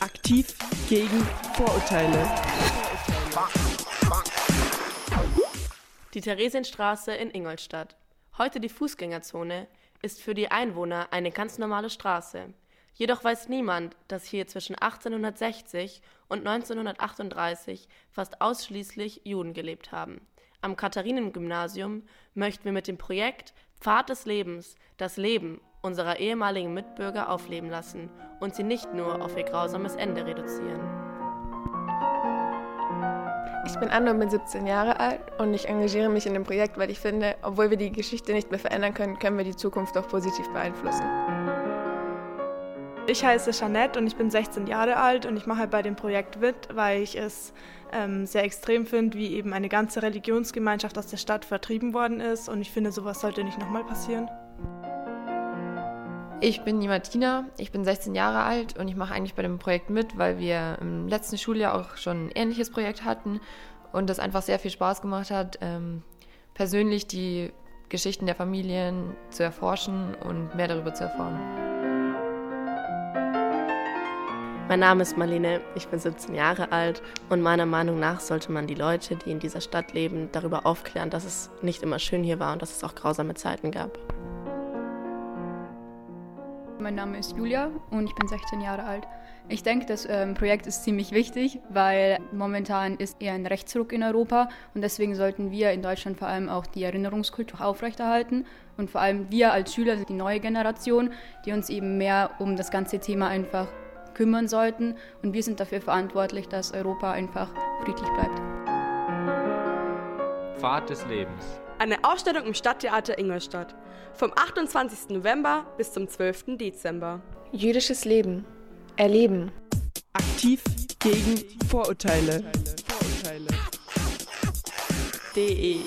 Aktiv gegen Vorurteile. Die Theresienstraße in Ingolstadt, heute die Fußgängerzone, ist für die Einwohner eine ganz normale Straße. Jedoch weiß niemand, dass hier zwischen 1860 und 1938 fast ausschließlich Juden gelebt haben. Am Katharinengymnasium möchten wir mit dem Projekt Pfad des Lebens das Leben unserer ehemaligen Mitbürger aufleben lassen und sie nicht nur auf ihr grausames Ende reduzieren. Ich bin Anna und bin 17 Jahre alt und ich engagiere mich in dem Projekt, weil ich finde, obwohl wir die Geschichte nicht mehr verändern können, können wir die Zukunft auch positiv beeinflussen. Ich heiße Jeanette und ich bin 16 Jahre alt und ich mache bei dem Projekt mit, weil ich es ähm, sehr extrem finde, wie eben eine ganze Religionsgemeinschaft aus der Stadt vertrieben worden ist und ich finde, sowas sollte nicht nochmal passieren. Ich bin die Martina, ich bin 16 Jahre alt und ich mache eigentlich bei dem Projekt mit, weil wir im letzten Schuljahr auch schon ein ähnliches Projekt hatten und das einfach sehr viel Spaß gemacht hat, ähm, persönlich die Geschichten der Familien zu erforschen und mehr darüber zu erfahren. Mein Name ist Marlene, ich bin 17 Jahre alt und meiner Meinung nach sollte man die Leute, die in dieser Stadt leben, darüber aufklären, dass es nicht immer schön hier war und dass es auch grausame Zeiten gab. Mein Name ist Julia und ich bin 16 Jahre alt. Ich denke, das ähm, Projekt ist ziemlich wichtig, weil momentan ist eher ein Rechtsruck in Europa und deswegen sollten wir in Deutschland vor allem auch die Erinnerungskultur aufrechterhalten und vor allem wir als Schüler sind die neue Generation, die uns eben mehr um das ganze Thema einfach kümmern sollten und wir sind dafür verantwortlich, dass Europa einfach friedlich bleibt. Pfad des Lebens. Eine Ausstellung im Stadttheater Ingolstadt. Vom 28. November bis zum 12. Dezember. Jüdisches Leben. Erleben. Aktiv gegen Vorurteile. Vorurteile. DE